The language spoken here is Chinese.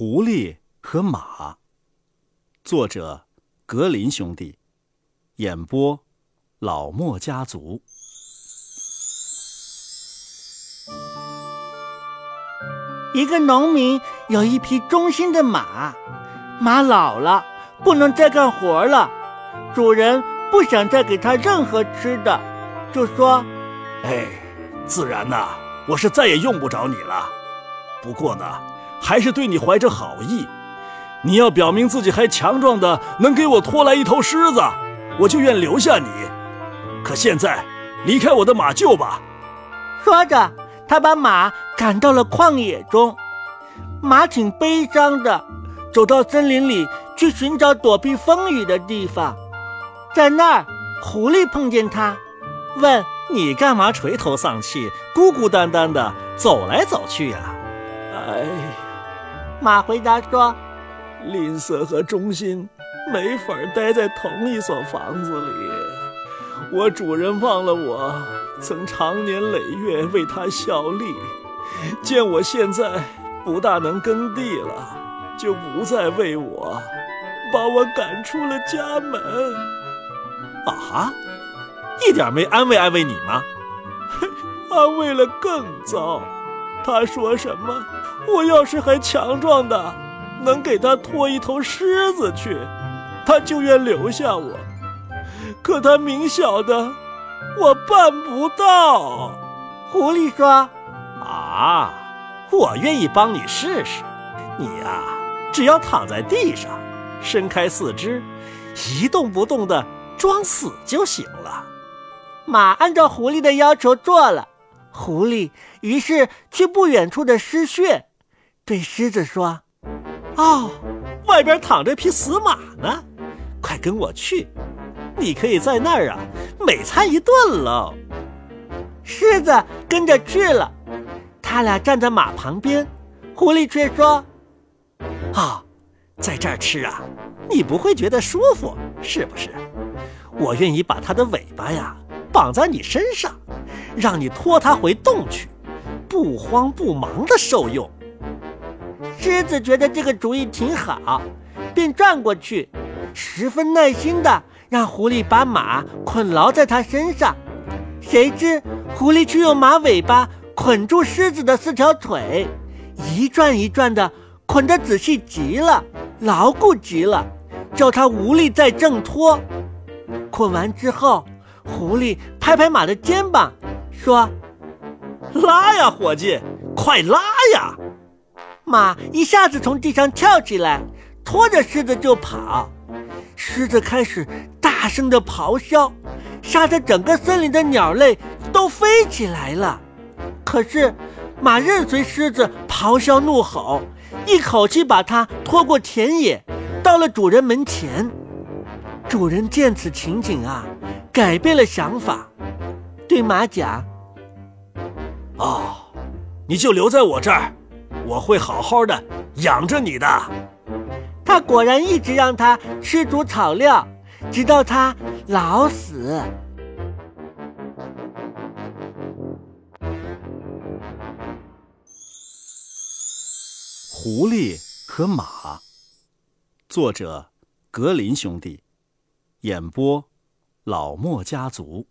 狐狸和马，作者格林兄弟，演播老莫家族。一个农民有一匹忠心的马，马老了，不能再干活了，主人不想再给他任何吃的，就说：“哎，自然呐，我是再也用不着你了。不过呢。”还是对你怀着好意，你要表明自己还强壮的，能给我拖来一头狮子，我就愿留下你。可现在，离开我的马厩吧。说着，他把马赶到了旷野中。马挺悲伤的，走到森林里去寻找躲避风雨的地方。在那儿，狐狸碰见他，问：“你干嘛垂头丧气、孤孤单单的走来走去呀？”哎。马回答说：“吝啬和忠心没法待在同一所房子里。我主人忘了我曾长年累月为他效力，见我现在不大能耕地了，就不再为我，把我赶出了家门。啊，一点没安慰安慰你吗？安慰了更糟。他说什么？”我要是还强壮的，能给他拖一头狮子去，他就愿留下我。可他明晓得我办不到。狐狸说：“啊，我愿意帮你试试。你呀，只要躺在地上，伸开四肢，一动不动的装死就行了。”马按照狐狸的要求做了。狐狸于是去不远处的狮穴。对狮子说：“哦，外边躺着匹死马呢，快跟我去，你可以在那儿啊美餐一顿喽。”狮子跟着去了，他俩站在马旁边，狐狸却说：“啊，在这儿吃啊，你不会觉得舒服是不是？我愿意把它的尾巴呀绑在你身上，让你拖它回洞去，不慌不忙的受用。”狮子觉得这个主意挺好，便转过去，十分耐心的让狐狸把马捆牢在他身上。谁知狐狸却用马尾巴捆住狮子的四条腿，一转一转的捆得仔细极了，牢固极了，叫他无力再挣脱。捆完之后，狐狸拍拍马的肩膀，说：“拉呀，伙计，快拉呀！”马一下子从地上跳起来，拖着狮子就跑。狮子开始大声的咆哮，吓得整个森林的鸟类都飞起来了。可是马任随狮子咆哮怒吼，一口气把它拖过田野，到了主人门前。主人见此情景啊，改变了想法，对马讲：“哦，你就留在我这儿。”我会好好的养着你的。他果然一直让他吃足草料，直到他老死。狐狸和马，作者格林兄弟，演播老莫家族。